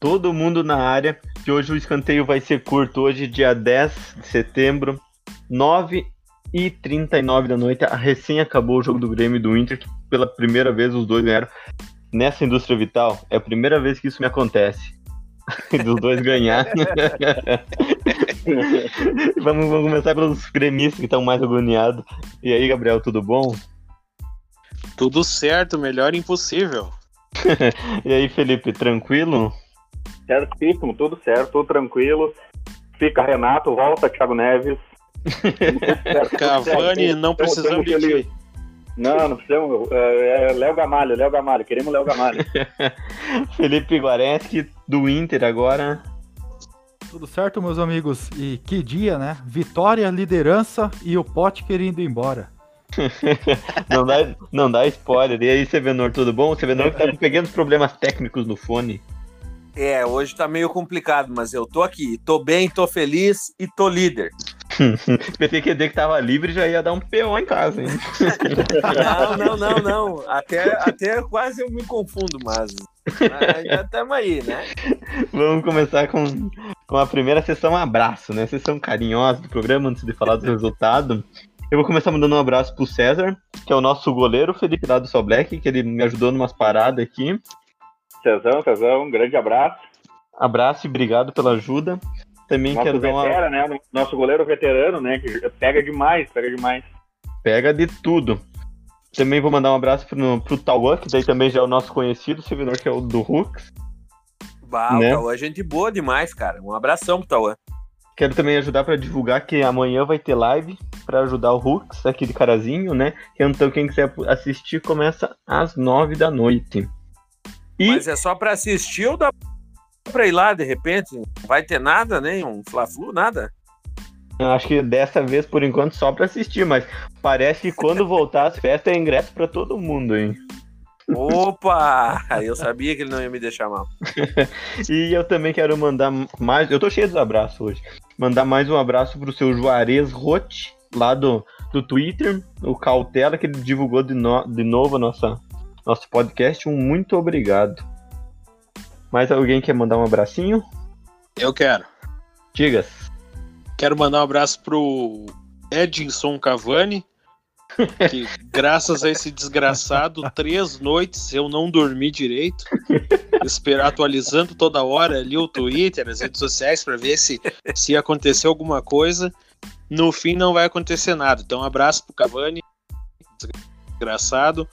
todo mundo na área, que hoje o escanteio vai ser curto. Hoje, dia 10 de setembro, 9 e 39 da noite. Recém acabou o jogo do Grêmio e do Inter, que pela primeira vez os dois ganharam. Nessa indústria vital, é a primeira vez que isso me acontece. Dos dois ganhar. vamos, vamos começar pelos gremistas que estão mais agoniados. E aí, Gabriel, tudo bom? Tudo certo, melhor impossível. e aí, Felipe, tranquilo? Certíssimo, tudo certo, tudo tranquilo. Fica Renato, volta Thiago Neves. Cavani, não precisamos de Não, não precisamos. É, é Léo Gamalho, Léo Gamalho, queremos Léo Gamalho. Felipe Guareschi, do Inter agora. Tudo certo, meus amigos? E que dia, né? Vitória, liderança e o pote querendo ir embora. não, dá, não dá spoiler. E aí, Sevenor, tudo bom? O Sevenor tá com pequenos problemas técnicos no fone. É, hoje tá meio complicado, mas eu tô aqui. Tô bem, tô feliz e tô líder. Pensei que tava livre já ia dar um PO em casa, hein? Não, não, não, não. Até, até quase eu me confundo, mas já estamos aí, né? Vamos começar com, com a primeira sessão abraço, né? Sessão carinhosa do programa, antes de falar do resultado. Eu vou começar mandando um abraço pro César, que é o nosso goleiro, Felipe lá do Sol Black, que ele me ajudou numas paradas aqui. Cezão, Cezão, um grande abraço. Abraço e obrigado pela ajuda. Também Nosso quero dar uma... né? Nosso goleiro veterano, né? Que pega demais, pega demais. Pega de tudo. Também vou mandar um abraço pro, pro Tauan, que daí também já é o nosso conhecido servidor, que é o do Hooks. Bah, né? o Tauan é gente boa demais, cara. Um abração pro Tauan. Quero também ajudar para divulgar que amanhã vai ter live para ajudar o Hooks aqui de Carazinho, né? Então quem quiser assistir começa às nove da noite. E... Mas é só para assistir ou dá pra ir lá de repente? Não vai ter nada, nem um Fla-Flu, nada? Eu acho que dessa vez, por enquanto, só para assistir, mas parece que quando voltar as festas é ingresso para todo mundo, hein? Opa! Eu sabia que ele não ia me deixar mal. e eu também quero mandar mais. Eu tô cheio de abraços hoje. Mandar mais um abraço pro seu Juarez Rote, lá do, do Twitter, o Cautela, que ele divulgou de, no, de novo a nossa, nosso podcast. Um muito obrigado. Mais alguém quer mandar um abracinho? Eu quero. Diga. Quero mandar um abraço pro Edinson Cavani, que graças a esse desgraçado, três noites eu não dormi direito, esperar atualizando toda hora ali o Twitter, as redes sociais para ver se se aconteceu alguma coisa. No fim não vai acontecer nada. Então um abraço pro Cavani, desgraçado.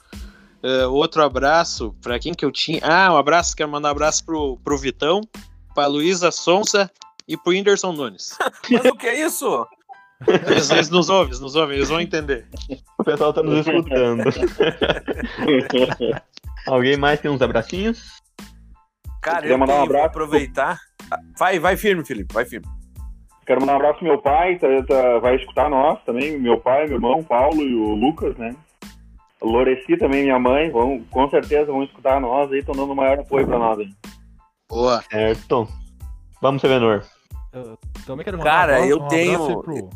Uh, outro abraço para quem que eu tinha. Ah, um abraço, quero mandar um abraço pro, pro Vitão, pra Luísa Sonsa e pro Whindersson Nunes. Mas o que é isso? Eles, eles nos ouvem, eles nos ouvem, eles vão entender. O pessoal tá nos escutando. Alguém mais tem uns abracinhos? Cara, eu mandar um abraço. aproveitar. Vai, vai firme, Felipe, vai firme. Quero mandar um abraço pro meu pai, tá, tá, vai escutar nós também, meu pai, meu irmão, Paulo e o Lucas, né? Loreci também, minha mãe, vão, com certeza vão escutar nós aí, estão dando o maior apoio pra nós aí. Boa. Certo. Vamos, Sevenor. Eu também quero mandar Cara, um abraço, eu um tenho. Pro...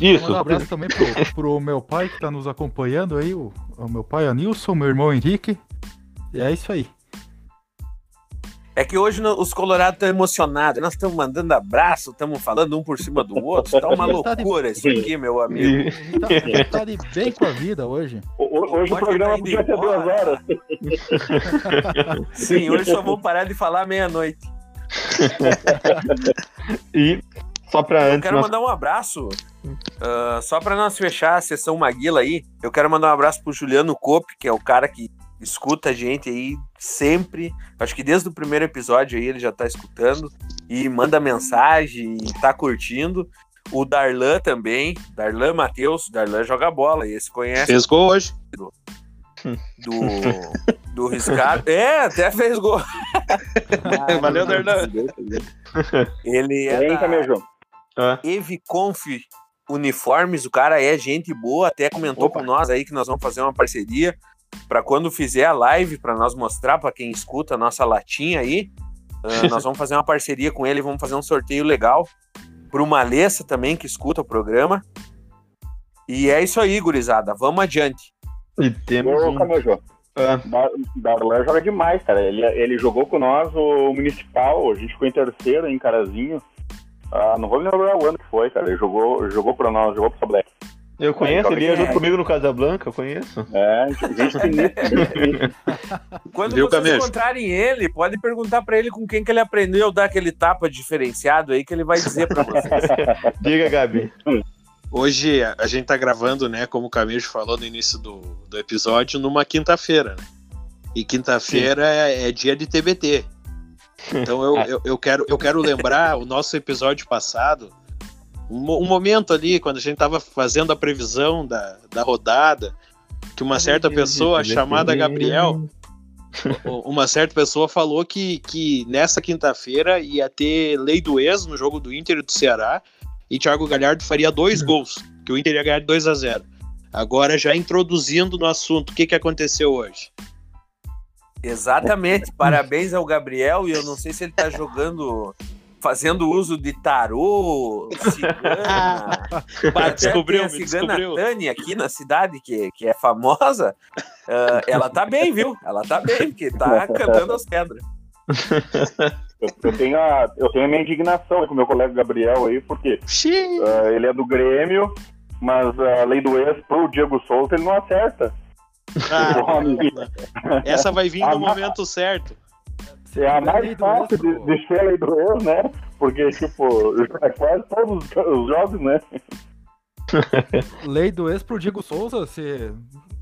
Isso. Um abraço também pro, pro meu pai que tá nos acompanhando aí, o, o meu pai Anilson, meu irmão Henrique. E é isso aí. É que hoje os colorados estão emocionados. Nós estamos mandando abraço, estamos falando um por cima do outro. Tá uma loucura isso aqui, meu amigo. Tá, tá de bem com a vida hoje. Hoje o programa tá podia ter duas horas. Sim, hoje só vou parar de falar meia-noite. e só para antes. Eu quero nós... mandar um abraço. Uh, só para nós fechar a sessão Maguila aí, eu quero mandar um abraço pro Juliano Cope, que é o cara que escuta a gente aí sempre. Acho que desde o primeiro episódio aí ele já tá escutando e manda mensagem e tá curtindo. O Darlan também, Darlan Matheus, Darlan joga bola, e esse conhece. Fez gol hoje. Do, do, do Riscado. É, até fez gol. Valeu, Darlan. Ele é Vem, da Eviconf Uniformes, o cara é gente boa, até comentou Opa. com nós aí que nós vamos fazer uma parceria para quando fizer a live, para nós mostrar para quem escuta a nossa latinha aí. Uh, nós vamos fazer uma parceria com ele, vamos fazer um sorteio legal para uma Malessa também que escuta o programa. E é isso aí, gurizada. Vamos adiante. E temos um, Ah, Dar- Darlan joga demais, cara. Ele, ele jogou com nós o Municipal, a gente ficou em terceiro em Carazinho. Ah, não vou me lembrar o ano que foi, cara. Ele jogou, jogou pra nós, jogou pro Black. Eu conheço, ele ia junto demais. comigo no Casablanca, eu conheço. É, gente gente sinistra. Quando Viu, vocês Camejo? encontrarem ele, pode perguntar pra ele com quem que ele aprendeu a dar aquele tapa diferenciado aí que ele vai dizer pra vocês. Diga, Gabi. Hoje a a gente tá gravando, né, como o Camejo falou no início do, do episódio, numa quinta-feira, né? E quinta-feira é, é dia de TBT. Então eu, eu, eu quero, eu quero lembrar o nosso episódio passado, um, um momento ali, quando a gente tava fazendo a previsão da, da rodada, que uma certa pessoa chamada Gabriel, uma certa pessoa falou que, que nessa quinta-feira ia ter lei do ex no jogo do Inter e do Ceará e Thiago Galhardo faria dois gols, que o Inter ia ganhar de 2 a 0 Agora, já introduzindo no assunto, o que, que aconteceu hoje? Exatamente. Parabéns ao Gabriel e eu não sei se ele tá jogando, fazendo uso de tarô, cigana. Descobriu, a cigana descobriu. Tânia aqui na cidade, que, que é famosa. ah, ela tá bem, viu? Ela tá bem, porque tá cantando as pedras. Eu, eu tenho a, eu tenho a minha indignação com o meu colega Gabriel aí, porque ah, ele é do Grêmio, mas a lei do ex pro Diego Souza ele não acerta. Ah, essa vai vir no momento certo. É a mais fácil de, de ser a lei do ex, né? Porque, tipo, é quase todos os os jogos, né? Lei do ex pro Diego Souza, se,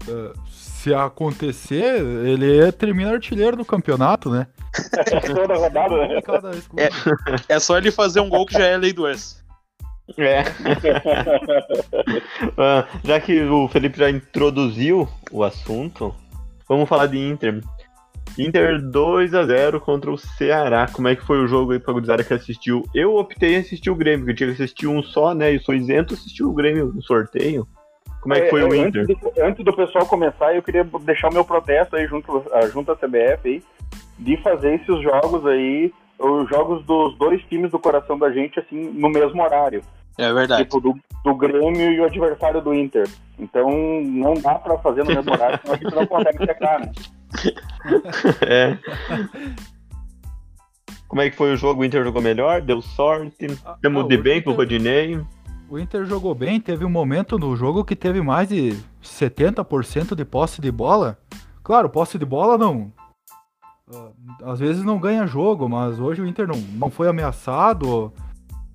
eh, se acontecer, ele termina artilheiro do campeonato, né? Toda rodada, né? É. É só ele fazer um gol que já é lei do ex. É. Ah, já que o Felipe já introduziu o assunto, vamos falar de Inter. Inter 2 a 0 contra o Ceará. Como é que foi o jogo aí pra gurizada que assistiu? Eu optei em assistir o Grêmio, porque eu tinha que assistir um só, né? E sou isento, assisti o Grêmio no sorteio. Como é que foi o É, Inter? Antes do, antes do pessoal começar, eu queria deixar o meu protesto aí junto, junto à CBF aí, de fazer esses jogos aí, os jogos dos dois times do coração da gente, assim, no mesmo horário. É verdade. Tipo, do, do Grêmio e o adversário do Inter. Então, não dá pra fazer no mesmo horário, senão a gente não consegue secar, né? É. Como é que foi o jogo? O Inter jogou melhor? Deu sorte? Temos ah, de o bem pro Inter- Rodinei? O Inter jogou bem, teve um momento no jogo que teve mais de 70% de posse de bola. Claro, posse de bola não. ah, às vezes não ganha jogo, mas hoje o Inter não, não foi ameaçado.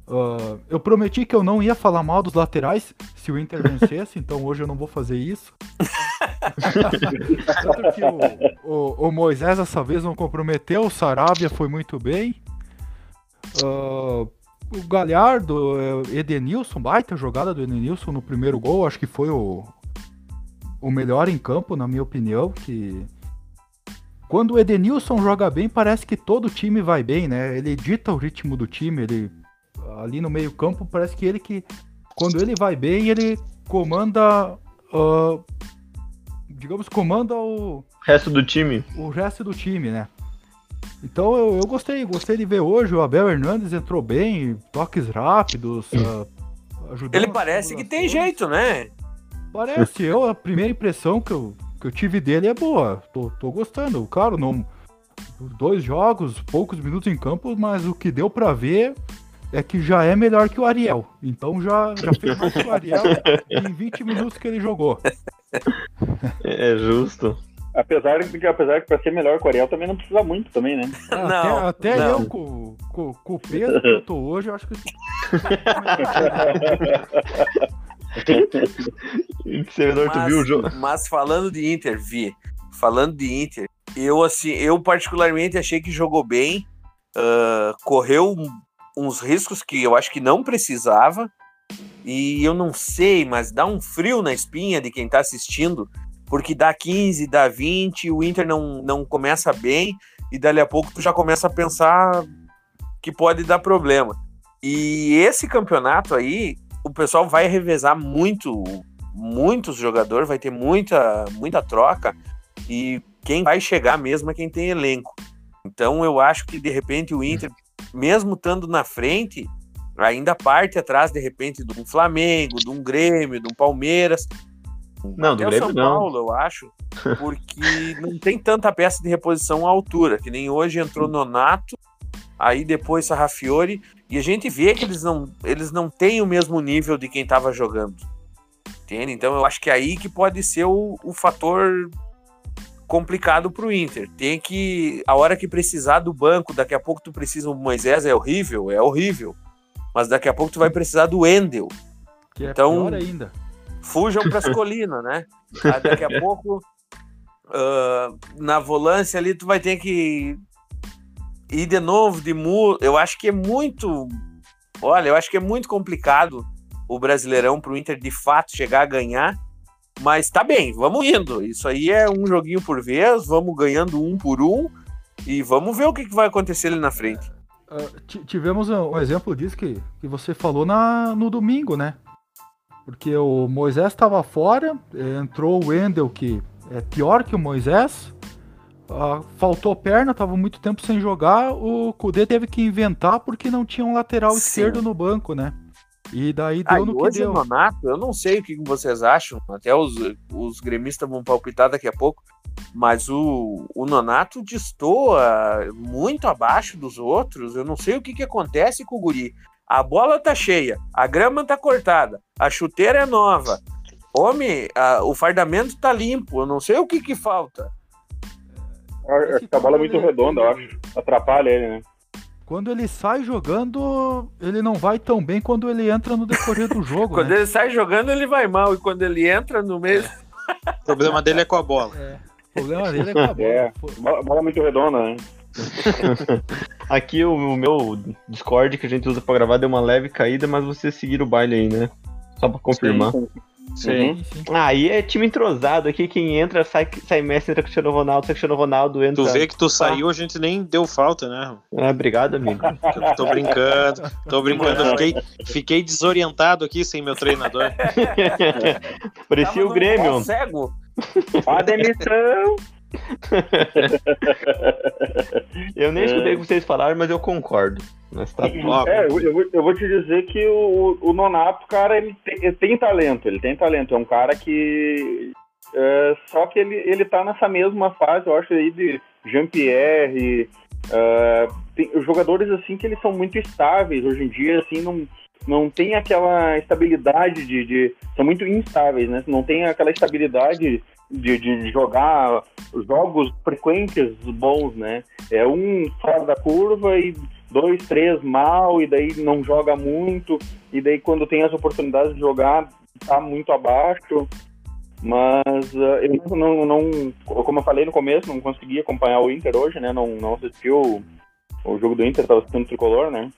Ah, eu prometi que eu não ia falar mal dos laterais se o Inter vencesse, então hoje eu não vou fazer isso. Tanto que o, o- o Moisés dessa vez não comprometeu, o Saravia foi muito bem. Ah, o Galhardo, eh, Edenilson, baita jogada do Edenilson no primeiro gol, acho que foi o, o melhor em campo, na minha opinião, que quando o Edenilson joga bem, parece que todo time vai bem, né? Ele dita o ritmo do time, ele ali no meio campo, parece que ele que quando ele vai bem, ele comanda ah, digamos, comanda o, Resto do time? o resto do time, né? Então eu, eu gostei, gostei de ver hoje. O Abel Hernandes entrou bem, toques rápidos, ajudou Ele parece que tem jeito, né? Parece, eu, a primeira impressão que eu, que eu tive dele é boa. Tô, tô gostando. Claro, não. Dois jogos, poucos minutos em campo, mas o que deu pra ver é que já é melhor que o Ariel. Então já, já fez mais que o Ariel em 20 minutos que ele jogou. É é justo. Apesar de que, apesar que pra ser melhor que o Ariel também não precisa muito também, né? Não, até até não. eu, com, com, com o peso que eu tô hoje, eu acho que. Tu viu o jogo? mas falando de Inter, Vi, falando de Inter, eu assim, eu particularmente achei que jogou bem, ah, correu uns riscos que eu acho que não precisava, e eu não sei, mas dá um frio na espinha de quem tá assistindo, porque dá 15, dá 20, o Inter não, não começa bem, e dali a pouco tu já começa a pensar que pode dar problema. E esse campeonato aí, o pessoal vai revezar muito muitos jogadores, vai ter muita, muita troca e quem vai chegar mesmo é quem tem elenco. Então eu acho que de repente o Inter, mesmo estando na frente, ainda parte atrás de repente de um Flamengo, de um Grêmio, de um Palmeiras. Não, do o Grêmio São não. Paulo, eu acho, porque não tem tanta peça de reposição à altura, que nem hoje entrou Nonato, aí depois Sarrafiore, e a gente vê que eles não, eles não têm o mesmo nível de quem estava jogando. Entende? Então eu acho que é aí que pode ser o, o fator complicado pro Inter. Tem que, a hora que precisar do banco, daqui a pouco tu precisa do Moisés, é horrível, é horrível. Mas daqui a pouco tu vai precisar do Endel. Que é Então- pior ainda. fujam para as colinas, né? Aí daqui a pouco, ah, na volância ali, tu vai ter que ir de novo de mu. Eu acho que é muito. Olha, eu acho que é muito complicado o Brasileirão para o Inter de fato chegar a ganhar. Mas tá bem, vamos indo. Isso aí é um joguinho por vez, vamos ganhando um por um e vamos ver o que, que vai acontecer ali na frente. Ah, ti- tivemos um, um exemplo disso que, que você falou na, no domingo, né? Porque o Moisés estava fora, eh, entrou o Wendel, que é pior que o Moisés. ah, faltou perna, estava muito tempo sem jogar. O Kudê teve que inventar porque não tinha um lateral Sim. esquerdo no banco, né? E daí deu e no que hoje deu. o Nonato, eu não sei o que vocês acham, até os, os gremistas vão palpitar daqui a pouco, mas o, o Nonato destoa muito abaixo dos outros, eu não sei o que, que acontece com o guri. A bola tá cheia, a grama tá cortada, a chuteira é nova, homem, a- o fardamento tá limpo, eu não sei o que que falta. Acho que a bola é muito redonda, eu acho. Atrapalha ele, né? Quando ele sai jogando, ele não vai tão bem quando ele entra no decorrer do jogo, Quando né? ele sai jogando, ele vai mal, e quando ele entra no meio... O problema dele é com a bola. É, o problema dele é com a bola. É. Bola- é muito redonda, né? Aqui o, o meu Discord que a gente usa pra gravar deu uma leve caída, mas vocês seguiram o baile aí, né? Só pra confirmar. Sim. Sim. sim. Ah, aí é time entrosado aqui, quem entra, sai, sai Messi, entra Cristiano Ronaldo, sai Cristiano Ronaldo, entra... Tu vê que tu saiu, a gente nem deu falta, né? Ah, obrigado, amigo. Eu tô brincando, tô brincando. Eu fiquei, fiquei desorientado aqui sem meu treinador. Parecia o Grêmio. cego. A demissão! Eu nem escutei o que vocês falaram, mas eu concordo. Mas tá Ó, É, eu, eu vou te dizer que o, o Nonato, cara, ele tem, ele tem talento, ele tem talento. É um cara que. é, só que ele, ele tá nessa mesma fase, eu acho, aí de Jean-Pierre. é, tem jogadores assim que eles são muito estáveis hoje em dia, assim, não, não tem aquela estabilidade de, de- São muito instáveis, né? Não tem aquela estabilidade de, de jogar jogos frequentes bons, né? É um fora da curva e dois, três mal, e daí não joga muito, e daí quando tem as oportunidades de jogar, tá muito abaixo. Mas eh, eu não, não, como eu falei no começo, não consegui acompanhar o Inter hoje, né? Não, não assisti o, o jogo do Inter, tava assistindo o tricolor, né?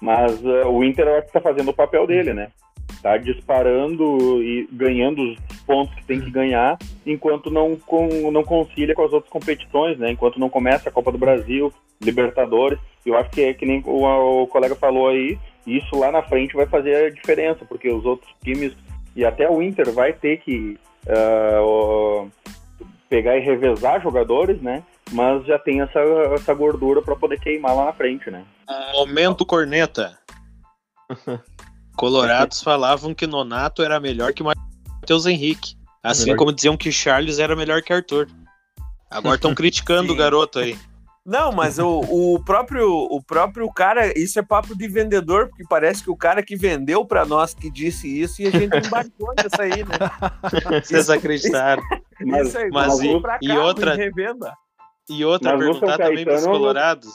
Mas eh, o Inter eu acho que tá fazendo o papel dele, né? Tá disparando e ganhando os pontos que tem que ganhar, enquanto não, com, não concilia com as outras competições, né? Enquanto não começa a Copa do Brasil, Libertadores. Eu acho que é que nem o, o colega falou aí, isso lá na frente vai fazer a diferença, porque os outros times e até o Inter vai ter que ó, pegar e revezar jogadores, né? Mas já tem essa, essa gordura para poder queimar lá na frente, né? momento corneta. Colorados falavam que Nonato era melhor que Matheus Henrique. Assim Melhor. como diziam que Charles era melhor que Arthur. Agora estão criticando o garoto aí. Não, mas o, o próprio o próprio cara, isso é papo de vendedor, porque parece que o cara que vendeu pra nós que disse isso e a gente embarcou nessa aí, né? Vocês acreditaram. Mas- isso aí, mas e- pra e outra-. E outra, Mas perguntar também pros Caetano, colorados.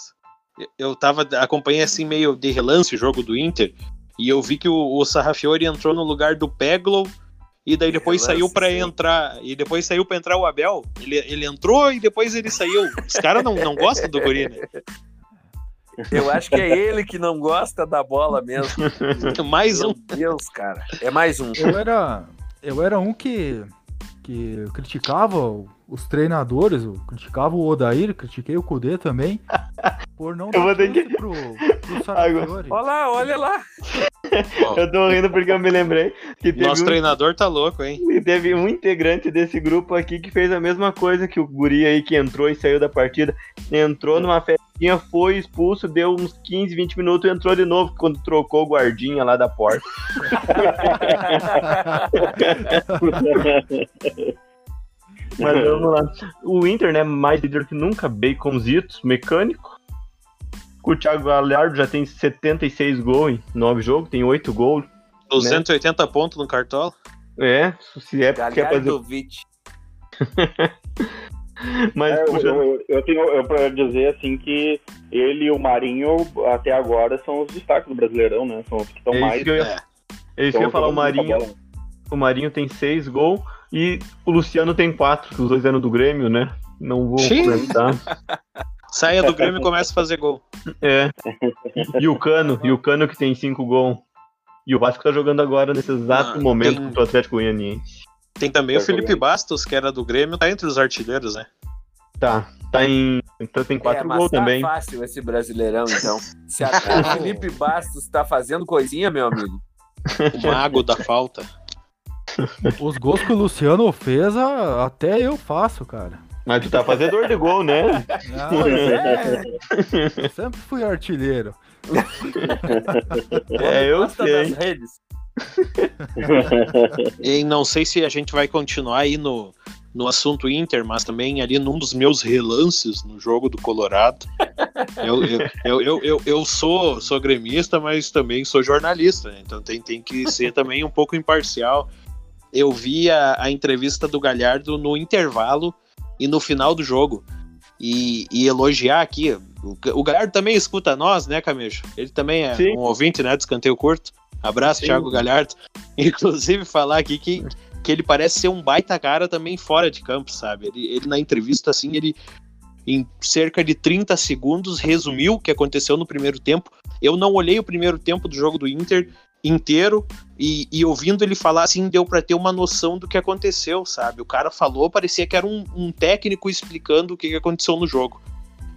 Eu tava, acompanhei assim meio de relance o jogo do Inter, e eu vi que o, o Sarrafiori entrou no lugar do Peglow, e daí De depois saiu pra sim. entrar, e depois saiu pra entrar o Abel. Ele, ele entrou e depois ele saiu. Os caras não, não gostam do guri, né? Eu acho que é ele que não gosta da bola mesmo. Mais um. Meu Deus, cara. É mais um. Eu era, eu era um que, que criticava os treinadores, eu criticava o Odair, critiquei o Kudê também, por não Eu vou ter que- pro, pro Sarrafiori. Olha lá, olha lá. Eu tô rindo porque eu me lembrei que teve, Nosso um, treinador tá louco, hein? que teve um integrante desse grupo aqui que fez a mesma coisa que o guri aí que entrou e saiu da partida. Entrou numa festinha Rafinha foi expulso, deu uns 15, 20 minutos e entrou de novo quando trocou o guardinha lá da porta. Mas vamos lá. O Inter, né, mais líder que nunca, baconzitos, mecânico. O Thiago Galhardo já tem 76 gols em 9 jogos, tem 8 gols. 280 pontos no cartola. É, se é porque é fazer... Mas, É, eu, puxa, eu, eu tenho eu pra dizer assim que ele e o Marinho até agora são os destaques do Brasileirão, né? São os que estão é mais. que eu ia, É. é isso que eu ia falar, o Marinho, o Marinho tem 6 gols e o Luciano tem 4, que os dois eram do Grêmio, né? Não vou Sim. comentar. Saia do Grêmio e começa a fazer gol. É. E o Cano, e o Cano que tem 5 gols. E o Vasco tá jogando agora nesse exato Ah, momento tem- contra o Atlético Goianiense. Tem também o Felipe jogando. Bastos, que era do Grêmio, tá entre os artilheiros, né? Tá, tá em. Então tem É, 4 mas gols tá também. fácil esse brasileirão, então. Se até o Felipe Bastos tá fazendo coisinha, meu amigo. O mago da falta. Os gols que o Luciano fez, até eu faço, cara. Mas tu tá fazedor de gol, né? Não, é. Sempre fui artilheiro. É, eu sei. E não sei se a gente vai continuar aí no, no assunto Inter, mas também ali num dos meus relances no jogo do Colorado. Eu, eu, eu, eu, eu, sou, sou gremista, mas também sou jornalista, né? então tem, tem que ser também um pouco imparcial. Eu vi a, a entrevista do Galhardo no intervalo e no final do jogo. E, e elogiar aqui. O, o Galhardo também escuta nós, né, Camejo? Ele também é Sim. um ouvinte, né, do Escanteio Curto. Abraço, Sim. Thiago Galhardo. Inclusive, falar aqui que, que ele parece ser um baita cara também fora de campo, sabe? Ele, ele na entrevista, assim, ele em cerca de 30 segundos resumiu o que aconteceu no primeiro tempo. Eu não olhei o primeiro tempo do jogo do Inter inteiro e, e ouvindo ele falar assim, deu para ter uma noção do que aconteceu, sabe? O cara falou, parecia que era um, um técnico explicando o que que aconteceu no jogo.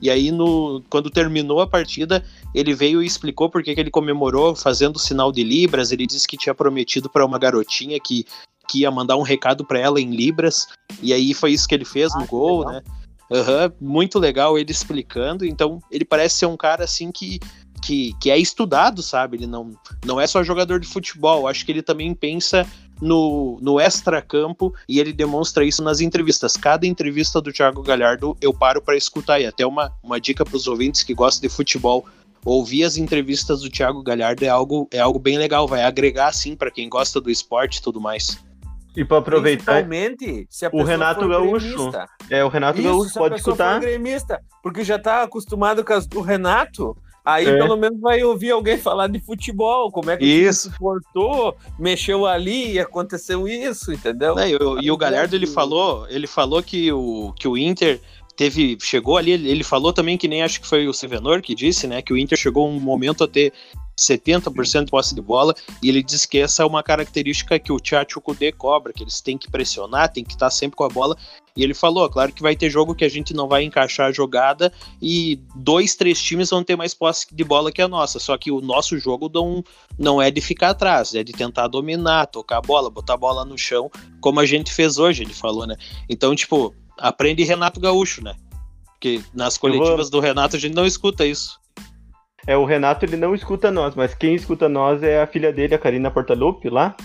E aí, no, quando terminou a partida, ele veio e explicou por que ele comemorou fazendo o sinal de Libras. Ele disse que tinha prometido para uma garotinha que, que ia mandar um recado para ela em Libras. E aí foi isso que ele fez Ah, no gol, legal. né? Aham, muito legal ele explicando. Então, ele parece ser um cara assim que, que, que é estudado, sabe? Ele não, não é só jogador de futebol. Acho que ele também pensa no, no extra-campo e ele demonstra isso nas entrevistas. Cada entrevista do Thiago Galhardo eu paro para escutar. E até uma, uma dica para os ouvintes que gostam de futebol. Ouvir as entrevistas do Thiago Galhardo é algo, é algo bem legal, vai agregar sim para quem gosta do esporte e tudo mais. E pra aproveitar, Principalmente se a o Renato for Gaúcho. gremista. é o Renato Isso, Gaúcho pode escutar. gremista, porque já tá acostumado com as do Renato, aí É. pelo menos vai ouvir alguém falar de futebol, como é que Isso. se portou, mexeu ali e aconteceu isso, entendeu? É, e, o- e o Galhardo ele falou, ele falou que o, que o Inter teve chegou ali, ele falou também que nem acho que foi o Sevenor que disse, né, que o Inter chegou um momento a ter 70% de posse de bola, e ele disse que essa é uma característica que o Tchatcho Kudê cobra, que eles têm que pressionar, tem que estar sempre com a bola. E ele falou, claro que vai ter jogo que a gente não vai encaixar a jogada e dois, três times vão ter mais posse de bola que a nossa. Só que o nosso jogo não, não é de ficar atrás, é de tentar dominar, tocar a bola, botar a bola no chão, como a gente fez hoje, ele falou, né? Então, tipo, aprende Renato Gaúcho, né? Porque nas coletivas do Renato a gente não escuta isso. É, o Renato ele não escuta nós, mas quem escuta nós é a filha dele, a Karina Portaluppi, lá.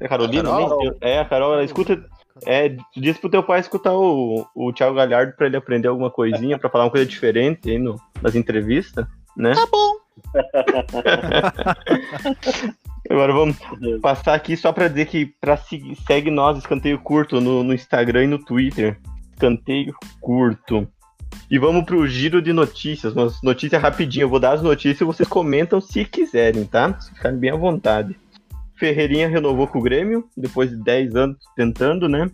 É a Carolina, A Carol? né? É, a Carol, ela escuta. É, diz pro teu pai escutar o, o Thiago Galhardo pra ele aprender alguma coisinha, pra falar uma coisa diferente aí no, nas entrevistas, né? Tá bom. Agora vamos passar aqui só pra dizer que pra seguir, segue nós, Escanteio Curto, no, no Instagram e no Twitter. Escanteio Curto. E vamos pro giro de notícias, umas notícias rapidinho. Eu vou dar as notícias e vocês comentam se quiserem, tá? Se ficarem bem à vontade. Ferreirinha renovou com o Grêmio, depois de 10 anos tentando, né?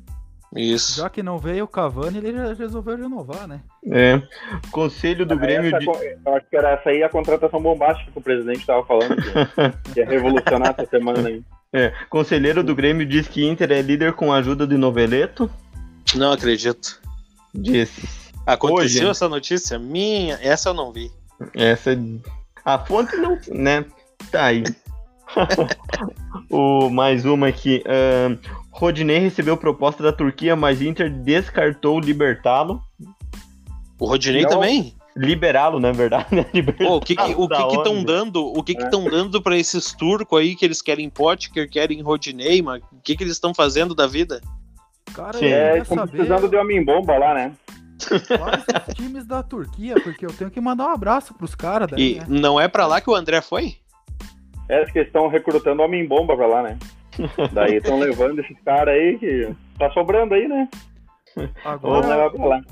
Isso. Já que não veio o Cavani, ele já resolveu renovar, né? É. Conselho do Grêmio Essa de... co- eu acho que era essa aí a contratação bombástica que o presidente estava falando, que, que ia revolucionar essa semana aí. é, Conselheiro do Grêmio diz que Inter é líder com a ajuda de Noveleto. Não acredito. Disse. Aconteceu Hoje. essa notícia? Minha, essa eu não vi. Essa. A fonte não. né? Tá aí. o, mais uma aqui. ahn, Rodinei recebeu proposta da Turquia, mas Inter descartou libertá-lo. O Rodinei Não. também? liberá-lo, na verdade, né? Pô, o que que, o que que estão dando, o que que estão dando para esses turcos aí que eles querem Potker, querem Rodinei, mas o que que eles estão fazendo da vida? Cara, É, estão saber precisando de homem-bomba lá, né? quais os times da Turquia, porque eu tenho que mandar um abraço pros caras E né? não é pra lá que o André foi? É que eles estão recrutando homem-bomba pra lá, né? Daí estão levando esses caras aí que tá sobrando aí, né? Vamos Agora, levar pra lá.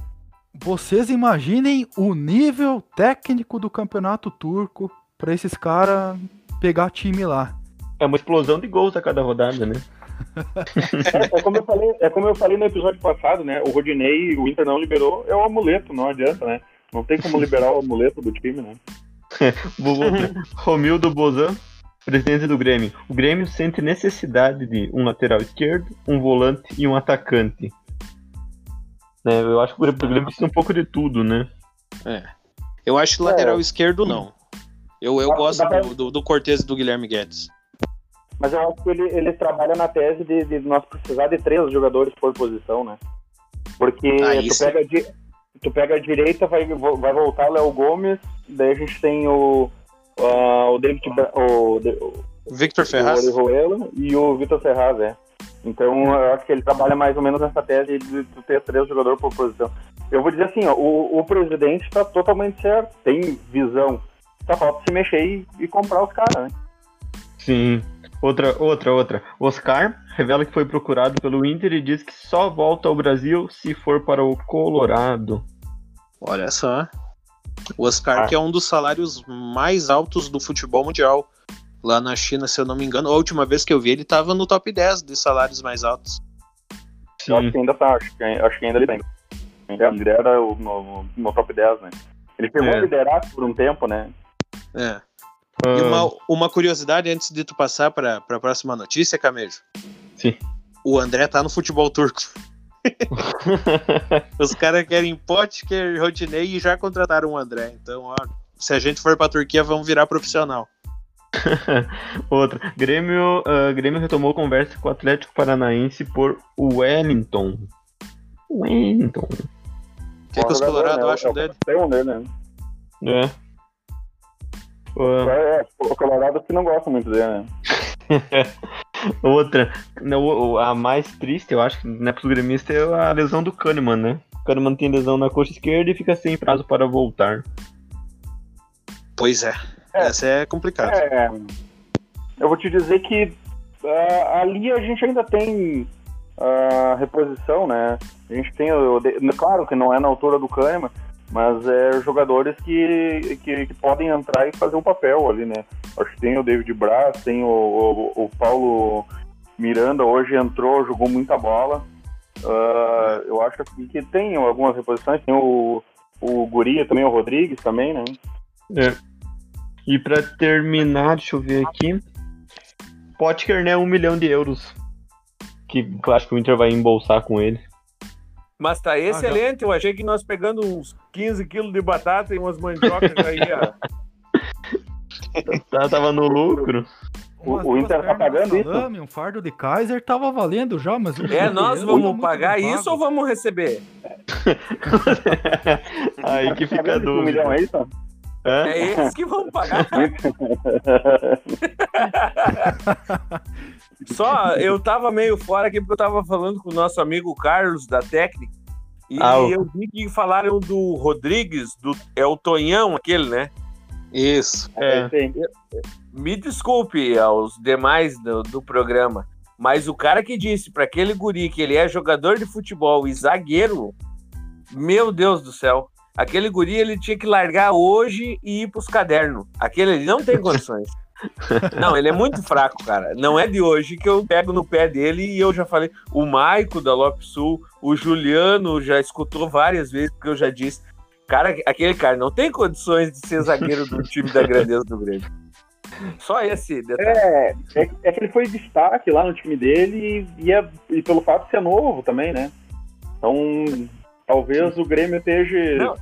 vocês imaginem o nível técnico do campeonato turco pra esses caras pegar time lá. É uma explosão de gols a cada rodada, né? É, é como eu falei, é como eu falei no episódio passado, né? O Rodinei, o Inter não liberou, é o amuleto, não adianta, né? Não tem como liberar o amuleto do time, né? Romildo Bozan, presidente do Grêmio. O Grêmio sente necessidade de um lateral esquerdo, um volante e um atacante. Né, eu acho que o Grêmio precisa um pouco de tudo, né? Eu acho que lateral esquerdo não. Eu, eu gosto pra- do, do, do Cortez e do Guilherme Guedes. Mas eu acho que ele, ele trabalha na tese de, de nós precisar de três jogadores por posição, né? Porque Ah, tu, pega a, di- tu pega a direita, vai, vai voltar Léo Gomes, daí a gente tem o, ah, o David o, de- o Victor Ferraz. Orejuela e o Vitor Ferraz, é. Então eu acho que ele trabalha mais ou menos nessa tese de ter três jogadores por posição. Eu vou dizer assim, ó, o, o presidente está totalmente certo, tem visão. Só falta se mexer e, e comprar os caras, né? Sim. Outra, outra, outra. Oscar revela que foi procurado pelo Inter e diz que só volta ao Brasil se for para o Colorado. Olha só. O Oscar, Ah. que é um dos salários mais altos do futebol mundial. Lá na China, se eu não me engano. A última vez que eu vi, ele tava no top 10 de salários mais altos. Eu acho Sim. que ainda tá, acho que, acho que ainda ele tem. Ele lidera o- no, no top 10, né? Ele chegou É. a liderar por um tempo, né? É. Ah, E uma, uma curiosidade antes de tu passar para a próxima notícia, Camejo. Sim. O André tá no futebol turco. Os caras querem Potker, Rodinei e já contrataram o André. Então, ó, se a gente for pra Turquia, vamos virar profissional. Outra. Grêmio, ah, Grêmio retomou conversa com o Atlético Paranaense por Wellington. Wellington. O que, que os Colorado né? acham É dele? capitão dele, né? É. Ah, É, o Colorado que não gosta muito dele, né? outra. Não, a mais triste, eu acho, né, pro gremista é a lesão do Kahneman, né? O Kahneman tem lesão na coxa esquerda e fica sem prazo para voltar. Pois é. É. Essa é complicada. É, eu vou te dizer que ah, ali a gente ainda tem ah, reposição, né? A gente tem, de- claro que não é na altura do Kahneman, mas é jogadores que, que, que podem entrar e fazer um papel ali, né? Acho que tem o David Braz, tem o, o, o Paulo Miranda, hoje entrou, jogou muita bola. Ah, eu acho que, que tem algumas reposições, tem o, o Guria também, o Rodrigues também, né? E pra terminar, deixa eu ver aqui. Potker, né? Um milhão de euros. Que eu acho que o Inter vai embolsar com ele. Mas tá excelente, eu achei que nós pegando uns 15 quilos de batata e umas mandiocas aí, ó. Tá, tava no lucro. O- Umas o Inter tá pagando isso? salame, Um fardo de Kaiser tava valendo já, mas... É, nós vamos muito pagar isso ou vamos receber? Aí que fica a Um milhão dúvida. é isso? Hã? É eles que vão pagar. Só eu tava meio fora aqui porque eu tava falando com o nosso amigo Carlos da técnica. E Ah, eu vi que falaram do Rodrigues, do é o Tonhão aquele, né? Isso. É. Me desculpe aos demais do, do programa, mas o cara que disse para aquele guri que ele é jogador de futebol e zagueiro, meu Deus do céu, aquele guri ele tinha que largar hoje e ir pros cadernos. Aquele ele não tem condições. Não, ele é muito fraco, cara. Não é de hoje que eu pego no pé dele e eu já falei. O Maico da Lopes Sul, o Juliano já escutou várias vezes, porque eu já disse. Cara, aquele cara não tem condições de ser zagueiro do time da grandeza do Grêmio. Só esse detalhe. É, é, é que ele foi destaque lá no time dele e, e, é- e pelo fato de ser novo também, né? Então, talvez o Grêmio esteja. Não,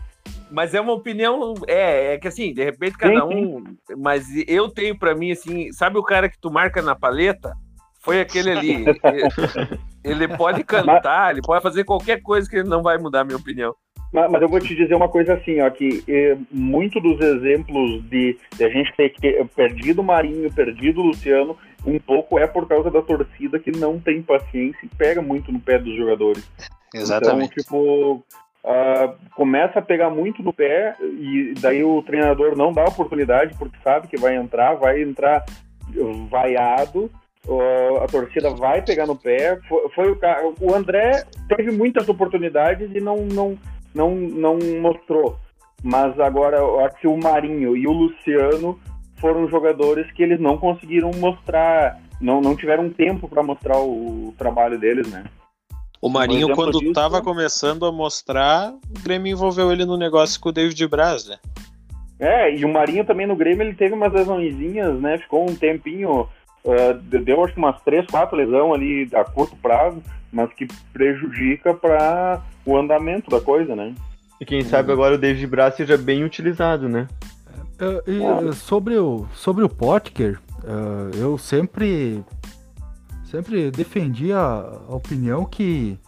Mas é uma opinião, é, é que assim, de repente cada um. Mas eu tenho pra mim, assim, sabe o cara que tu marca na paleta? Foi aquele ali. ele, ele pode cantar, ele pode fazer qualquer coisa que não vai mudar a minha opinião. Mas, mas eu vou te dizer uma coisa assim, ó, que eh, muito dos exemplos de, de a gente ter que- perdido o Marinho, perdido o Luciano, um pouco é por causa da torcida que não tem paciência e pega muito no pé dos jogadores. Exatamente. Então, tipo, ah, começa a pegar muito no pé e daí o treinador não dá oportunidade porque sabe que vai entrar, vai entrar vaiado, ó, a torcida vai pegar no pé. Foi, foi o, o André teve muitas oportunidades e não, não, não, não mostrou. Mas agora, eu acho que o Marinho e o Luciano foram jogadores que eles não conseguiram mostrar, não, não tiveram tempo para mostrar o trabalho deles, né? O Marinho, quando disso- tava começando a mostrar, o Grêmio envolveu ele no negócio com o David Braz, né? É, e o Marinho também no Grêmio ele teve umas lesãozinhas, né? Ficou um tempinho, ah, deu acho que umas três, quatro lesões ali a curto prazo, mas que prejudica para o andamento da coisa, né? E quem sabe agora o David Braz seja bem utilizado, né? É, e, Ah. eh, sobre o sobre o Potker, eh, eu sempre sempre defendi a, a opinião que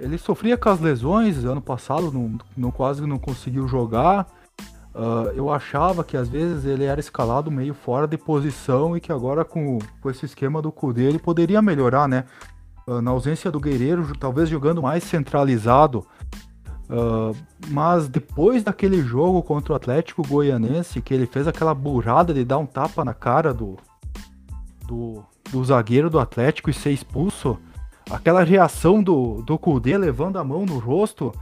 ele sofria com as lesões ano passado, não, não quase não conseguiu jogar. Ah, eu achava que às vezes ele era escalado meio fora de posição e que agora com, com esse esquema do Cudê ele poderia melhorar, né? Ah, na ausência do Guerreiro, talvez jogando mais centralizado. Ah, mas depois daquele jogo contra o Atlético Goianense, que ele fez aquela burrada de dar um tapa na cara do, do, do zagueiro do Atlético e ser expulso, aquela reação do, do Kudê levando a mão no rosto,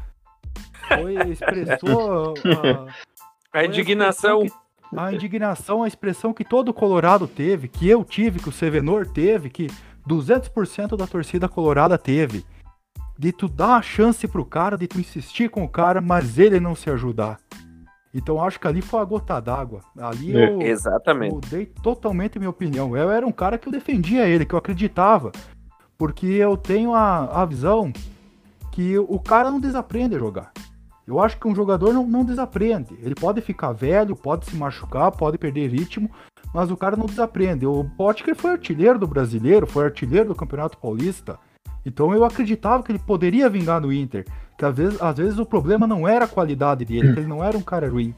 foi, expressou a, A foi indignação. expressão que- a indignação, a expressão que todo Colorado teve, que eu tive, que o Sevenor teve, que 200% da torcida colorada teve. De tu dar a chance pro cara, de tu insistir com o cara, mas ele não se ajudar. Então acho que ali foi a gota d'água. Ali É, eu Exatamente. mudei totalmente minha opinião. Eu era um cara que eu defendia ele, que eu acreditava. Porque eu tenho a, a visão que o cara não desaprende a jogar. Eu acho que um jogador não, não desaprende. Ele pode ficar velho, pode se machucar, pode perder ritmo, mas o cara não desaprende. O Potker foi artilheiro do brasileiro, foi artilheiro do Campeonato Paulista. Então eu acreditava que ele poderia vingar no Inter. Que às vezes, às vezes o problema não era a qualidade dele, que ele não era um cara ruim.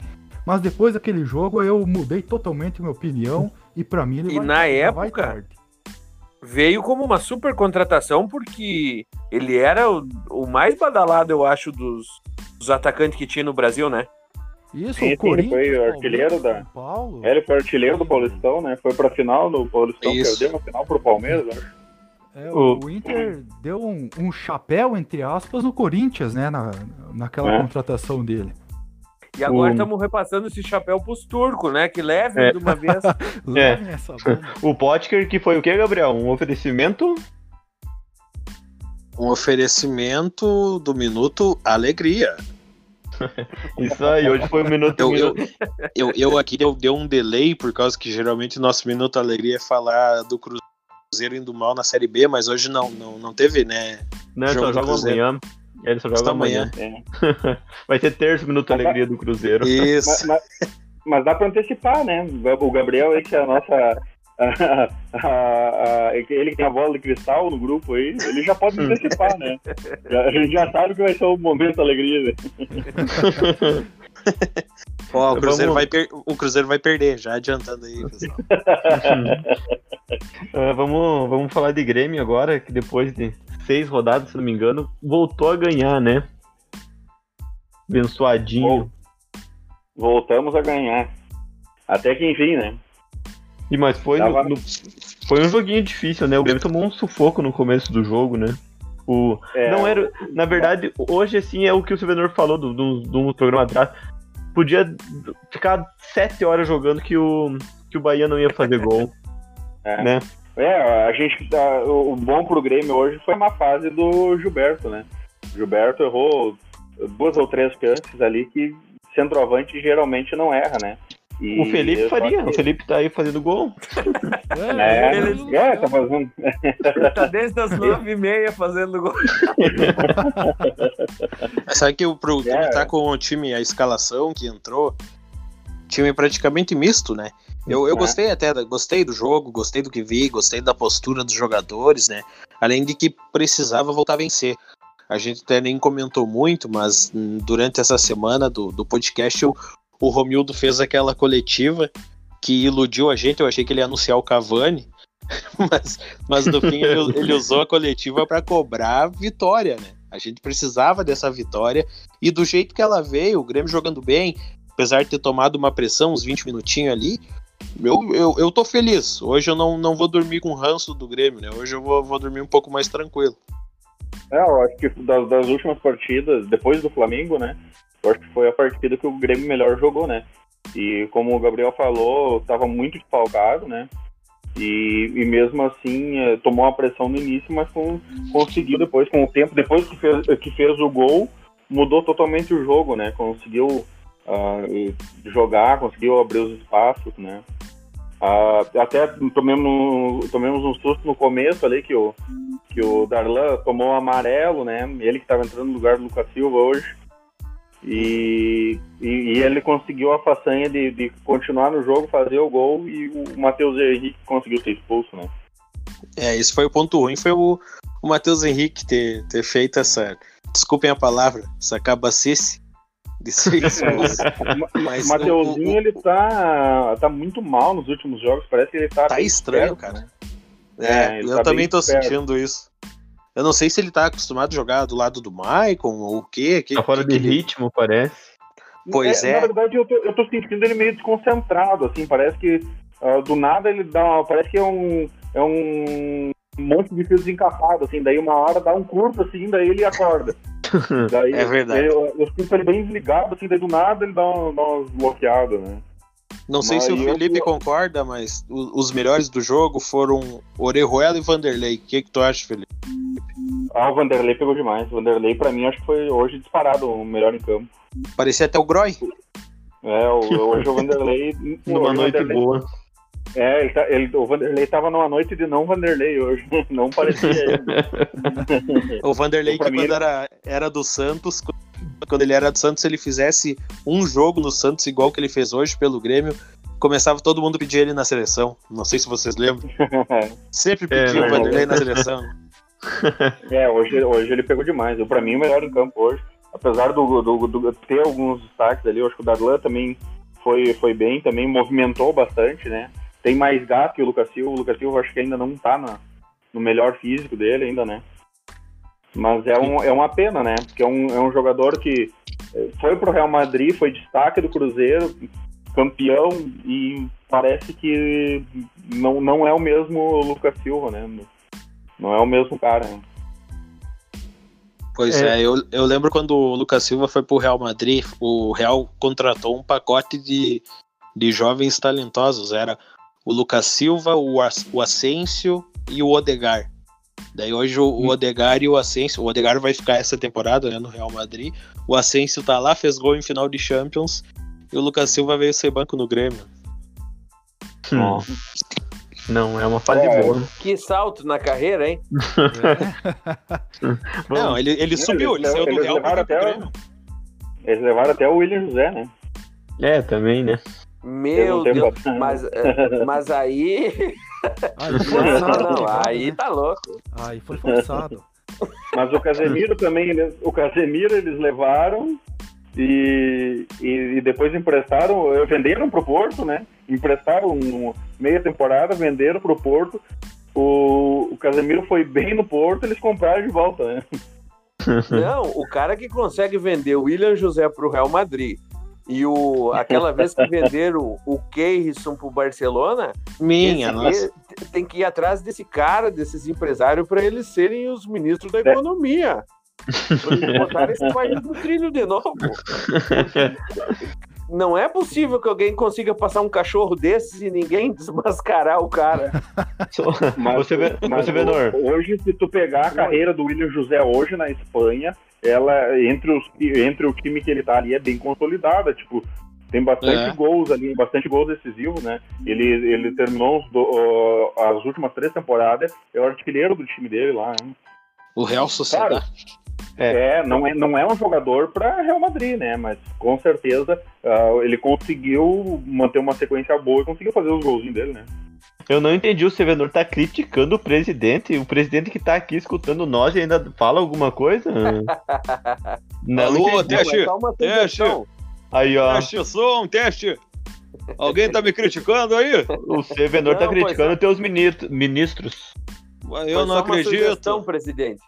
Mas depois daquele jogo eu mudei totalmente minha opinião e pra mim ele E vai, na época. Veio como uma super contratação, porque ele era o, o mais badalado, eu acho, dos, dos atacantes que tinha no Brasil, né? Isso, Sim, o Corinthians, ele foi artilheiro da- São Paulo. Ele foi artilheiro do Paulistão, né? Foi pra final do Paulistão, Isso. perdeu a final pro Palmeiras, né? É, O- o Inter deu um, um chapéu, entre aspas, no Corinthians, né? Na, naquela É. contratação dele. E agora O- estamos repassando esse chapéu pros turcos, né? Que leve É. de uma vez. Levem essa bomba. O Potker que foi o que, Gabriel? Um oferecimento? Um oferecimento do Minuto Alegria. Isso aí, hoje foi o minuto. Eu, eu, eu, eu aqui deu, deu um delay, por causa que geralmente nosso Minuto Alegria é falar do Cruzeiro indo mal na Série B, mas hoje não, não, não teve, né? Né, jogo só joga amanhã. Ele só joga amanhã. amanhã. É. Vai ter terço minuto de alegria do Cruzeiro. Mas, Isso. mas- mas dá pra antecipar, né? O Gabriel aí, que é a nossa. a- a- a- ele que tem a bola de cristal no grupo aí, ele já pode antecipar, né? Já- a gente já sabe que vai ser o momento da alegria. né? Ó, o, Cruzeiro Vamos- vai per- o Cruzeiro vai perder, já adiantando aí, pessoal. Ah, vamos, vamos falar de Grêmio agora, que depois de seis rodadas, se não me engano, voltou a ganhar, né? Abençoadinho. Voltamos a ganhar. Até que enfim, né? E mas foi, no- Tava- no- foi um joguinho difícil, né? O Grêmio tomou um sufoco no começo do jogo, né? O, É, não era. Na verdade, hoje assim é o que o Silvenor falou do, do, do programa atrás. Podia ficar sete horas jogando que o, que o Bahia não ia fazer gol. É. Né? É, a gente tá, o bom pro Grêmio hoje foi uma fase do Gilberto, né? O Gilberto errou duas ou três chances ali que centroavante geralmente não erra, né? E O Felipe faria. que- O Felipe tá aí fazendo gol. É, Ele- é, tá fazendo. tá desde as nove e meia fazendo gol. Sabe que o pro É. tá com o time, a escalação que entrou, time praticamente misto, né? Eu, eu É. gostei até, gostei do jogo, gostei do que vi, gostei da postura dos jogadores, né? Além de que precisava voltar a vencer. a gente até nem comentou muito, mas hum, durante essa semana do, do podcast o, o Romildo fez aquela coletiva que iludiu a gente. Eu achei que ele ia anunciar o Cavani, mas, mas no fim ele, ele usou a coletiva para cobrar vitória, né? A gente precisava dessa vitória e do jeito que ela veio, o Grêmio jogando bem, apesar de ter tomado uma pressão, uns 20 minutinhos ali, eu, eu, eu tô feliz. Hoje eu não, não vou dormir com ranço do Grêmio, né? Hoje eu vou, vou dormir um pouco mais tranquilo. É, eu acho que das, das últimas partidas, depois do Flamengo, né? Eu acho que foi a partida que o Grêmio melhor jogou, né? E como o Gabriel falou, estava muito desfalcado, né? E, e mesmo assim eh, tomou uma pressão no início, mas com, conseguiu depois, com o tempo, depois que fez, que fez o gol, mudou totalmente o jogo, né? Conseguiu uh, jogar, conseguiu abrir os espaços, né? Uh, até tomemos, tomemos um susto no começo ali que o, que o Darlan tomou um amarelo, né? Ele que estava entrando no lugar do Lucas Silva hoje. E, e, e, ele conseguiu a façanha de, de, continuar no jogo, fazer o gol e o Matheus Henrique conseguiu ser expulso, né? É, esse foi o ponto ruim, foi o, o Matheus Henrique ter, ter feito essa, desculpem a palavra, essa cabacice de ser expulso. Mas o Mateuzinho, ele tá, tá muito mal nos últimos jogos, parece que ele tá... Tá estranho, cara. Né? É, é eu tá também tô esperto. sentindo isso. Eu não sei se ele tá acostumado a jogar do lado do Maicon ou o quê. Que, tá fora que de que ritmo, parece. Pois é, é. Na verdade, eu tô, eu tô sentindo ele meio desconcentrado, assim, parece que uh, do nada ele dá uma, Parece que é um. É um monte de fio desencapado, assim, daí uma hora dá um curto, assim, daí ele acorda. daí, é verdade. Eu, eu sinto ele bem desligado, assim, daí do nada ele dá, umas bloqueadas, né? Não sei mas se o Felipe eu... concorda, mas os melhores do jogo foram Orejuela e Vanderlei. O que, que tu acha, Felipe? Ah, o Vanderlei pegou demais. O Vanderlei, pra mim, acho que foi hoje disparado o melhor em campo. Parecia até o Groy. É, hoje o Vanderlei. Numa noite Vanderlei... boa. É, ele, tá, ele, o Vanderlei tava numa noite de não Vanderlei hoje. Não parecia ele. o Vanderlei, que quando ele... era, era do Santos, quando ele era do Santos, ele fizesse um jogo no Santos igual que ele fez hoje pelo Grêmio, começava todo mundo a pedir ele na seleção. Não sei se vocês lembram. Sempre pediu é, o Vanderlei na seleção. É, hoje, hoje ele pegou demais. Eu, pra mim, o melhor em campo hoje. Apesar do, do, do ter alguns destaques ali, eu acho que o Darlan também foi, foi bem, também movimentou bastante, né? Tem mais gato que o Lucas Silva. O Lucas Silva acho que ainda não tá na, no melhor físico dele ainda, né? Mas é, um, é uma pena, né? Porque é um, é um jogador que eh, foi pro Real Madrid, foi destaque do Cruzeiro, campeão, e parece que não, não é o mesmo Lucas Silva, né? Não é o mesmo cara. Né? Pois é. é, eu, eu lembro quando o Lucas Silva foi pro Real Madrid, o Real contratou um pacote de, de jovens talentosos. Era o Lucas Silva, o, o Asensio e o Odegar. Daí hoje o, o hum. Odegar e o Asensio, o Odegar vai ficar essa temporada né, no Real Madrid. O Asensio tá lá, fez gol em final de Champions. E o Lucas Silva veio ser banco no Grêmio. Hum. Não, é uma fase é, boa. Que salto na carreira, hein? Não, ele, ele subiu, ele, ele saiu do Real Madrid. até o, Eles levaram até o William José, né? É, também, né? Meu Deus, mas, é, mas aí. forçado, não, não, aí tá louco. Aí foi forçado. Mas o Casemiro também, eles, o Casemiro eles levaram e, e, e, depois emprestaram, venderam pro Porto, né? Emprestaram meia temporada, venderam pro Porto. O, o Casemiro foi bem no Porto, eles compraram de volta, né? Não, o cara que consegue vender o William José pro Real Madrid e o, aquela vez que venderam o, Keirson pro Barcelona, minha, nossa. tem que ir atrás desse cara, desses empresários, para eles serem os ministros da economia. Eles botarem esse país no trilho de novo. Não é possível que alguém consiga passar um cachorro desses e ninguém desmascarar o cara. Mas, você vê, mas você vê, hoje, se tu pegar a carreira do William José hoje na Espanha, ela, entre, os, entre o time que ele tá ali, é bem consolidada. Tipo, tem bastante é. gols ali, bastante gols decisivos, né? Ele, ele terminou do, uh, as últimas três temporadas, é o artilheiro do time dele lá. Hein? O Real Sociedade. É. é, não é, não é um jogador para Real Madrid, né? Mas com certeza uh, ele conseguiu manter uma sequência boa e conseguiu fazer os golzinhos dele, né? Eu não entendi, o Sevenor tá criticando o presidente, o presidente que tá aqui escutando nós e ainda fala alguma coisa? não Alô, entendi. teste, é teste. Aí, ó, Teste som, teste. Alguém tá me criticando aí? o Sevenor tá Não, pois criticando é. teus ministros. Eu Foi não acredito. sugestão, presidente.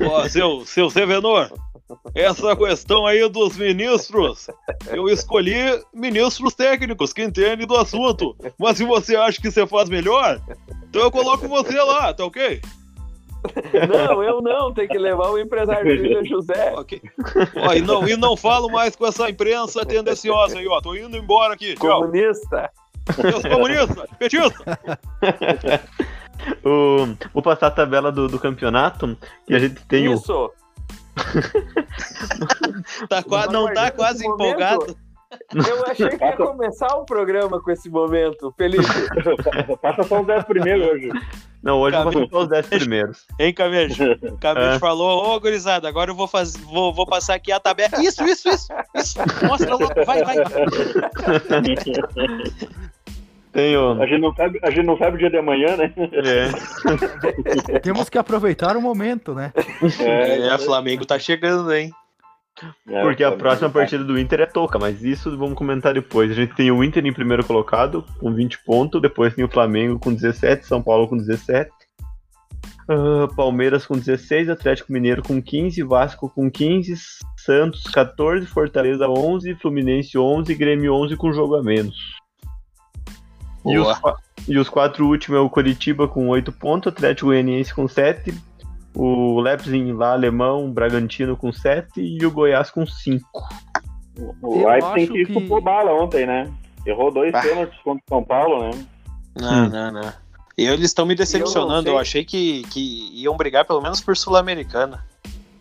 Ó, seu, seu Sevenor, essa questão aí dos ministros, eu escolhi ministros técnicos que entendem do assunto. Mas se você acha que você faz melhor, então eu coloco você lá, tá ok? Não, eu não, tem que levar o empresário William José. Ok. Ó, e, não, e não falo mais com essa imprensa tendenciosa aí, ó. Tô indo embora aqui. Tchau. Comunista. Deus comunista, petista. O, vou passar a tabela do, do campeonato, que a gente tem o, Isso. Tá quase, não tá quase momento. empolgado. Eu achei que ia começar o programa com esse momento. Felipe, Passa só os 10 primeiros hoje. Não, hoje eu vou Cabe- passar os 10 primeiros. Hein, Cavejo? Cavejo É. falou, ô gurizada, agora eu vou, faz... vou, vou passar aqui a tabela. Isso, isso, isso, isso. Mostra logo, vai, vai. Tem o. A gente não sabe, a gente não sabe o dia de amanhã, né? É, Temos que aproveitar o momento, né? É, Flamengo tá chegando, hein? é, porque a tá- próxima partida do Inter é toca, mas isso vamos comentar depois. A gente tem o Inter em primeiro colocado, com 20 pontos, depois tem o Flamengo com 17, São Paulo com 17. ah, Palmeiras com 16, Atlético Mineiro com 15, Vasco com 15, Santos 14, Fortaleza 11, Fluminense 11, Grêmio 11 com jogo a menos. E os, e os quatro últimos é o Coritiba com 8 pontos, Atlético Goianiense com 7, o Leipzig lá alemão, Bragantino com 7 e o Goiás com 5. O Eu Leipzig que que- chupou bala ontem, né? Errou dois Ah. pênaltis contra o São Paulo, né? Não, Hum. não, não. E eles estão me decepcionando. sei. Eu, achei que, que iam brigar pelo menos por Sul-Americana.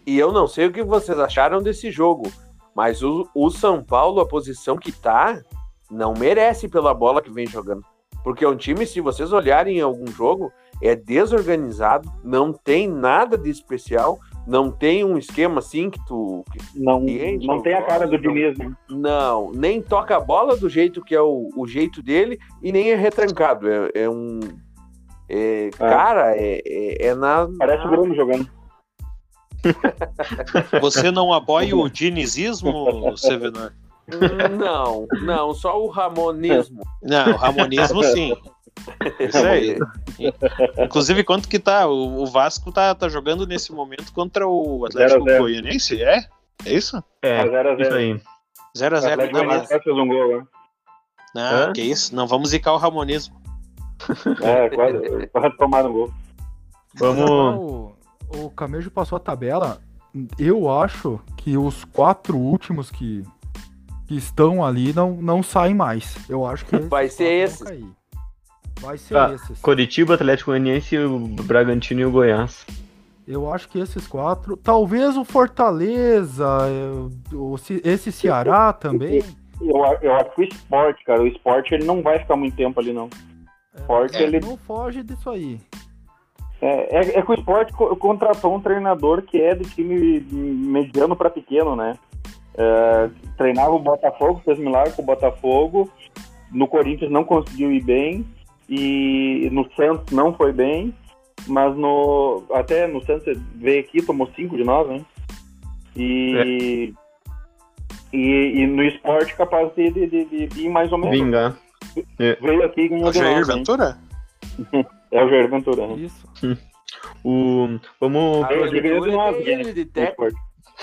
e eu não sei o que vocês acharam desse jogo, mas o, o São Paulo, a posição que tá, não merece pela bola que vem jogando. Porque é um time, se vocês olharem em algum jogo, é desorganizado, não tem nada de especial, não tem um esquema assim que tu. que- Não, enche não tem a cara do Diniz, né? não, nem toca a bola do jeito que é o, o jeito dele e nem é retrancado. É, é um. é, Cara, é, é, é na. Parece o Bruno jogando. Você não apoia o dinizismo, Sevenor? Não, não, só o Ramonismo. Não, o Ramonismo sim. Isso aí. Inclusive, quanto que tá? O, o Vasco tá, tá jogando nesse momento contra o Atlético Zero a zero. Goianiense? É? É isso? É, Tá zero a zero. isso aí. 0 a O 0 Atlético Não, mas- um gol, né? não Hã? que isso? Não vamos zicar o Ramonismo. É, quase, quase tomaram um gol. Vamos. O, o Camejo passou a tabela. Eu acho que os quatro últimos que, que estão ali não, não saem mais. Eu acho que Vai ser esses. cair. Vai ser Ah, esses. Curitiba, Atlético Goianiense, o Bragantino e o Goiás. Eu acho que esses quatro. Talvez o Fortaleza, é, o Ce- esse Ceará também. Eu, eu acho que o esporte, cara, o esporte ele não vai ficar muito tempo ali, não. O esporte, É. ele. Não foge disso aí. É, é, é que o esporte co- contratou um treinador que é do time mediano para pequeno, né? É, treinava o Botafogo, fez milagre com o Botafogo. No Corinthians não conseguiu ir bem. E no Santos não foi bem. Mas no. Até no Santos veio aqui, tomou cinco de nós, né? E. E, e no esporte capaz de, de, de- de ir mais ou menos. Vingar. Veio aqui e ganhou O de Jair nós? Ventura? É o Jair Ventura. né? Isso. O, vamos. Ah, ele de ele né? de No técnico. esporte.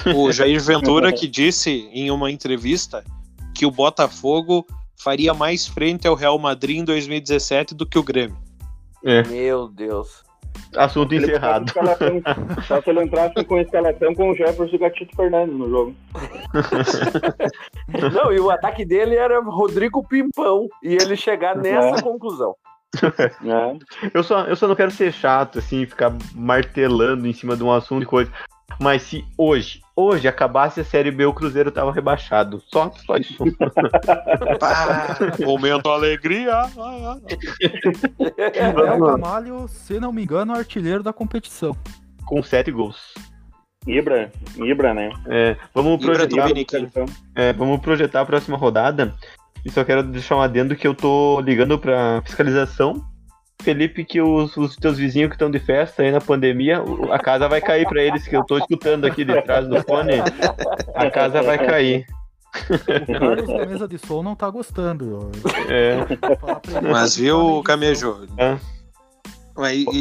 O Jair Ventura que disse em uma entrevista que o Botafogo faria mais frente ao Real Madrid em 2017 do que o Grêmio. É, Meu Deus. assunto Ele encerrado. Só se ele entrasse com escalação com o Jefferson e o Gatito Fernandes no jogo. Não, e o ataque dele era Rodrigo Pimpão. E ele chegar nessa É. conclusão. Né? Eu só, eu só não quero ser chato, assim, ficar martelando em cima de um assunto e coisa. Mas se hoje, hoje acabasse a Série B, o Cruzeiro tava rebaixado. Só, só isso. Momento alegria. Ah, ah. É o Gamalho, se não me engano, artilheiro da competição. Com sete gols. Ibra, Ibra, né? É, vamos Ibra projetar. Dominiquinho. É, vamos projetar a próxima rodada. E só quero deixar um adendo que eu tô ligando pra fiscalização Felipe, que os, os teus vizinhos que estão de festa aí na pandemia, a casa vai cair pra eles, que eu tô escutando aqui de trás do fone. A casa vai cair. O Carlos da mesa de som não tá gostando. É, Mas viu. Camejo? É.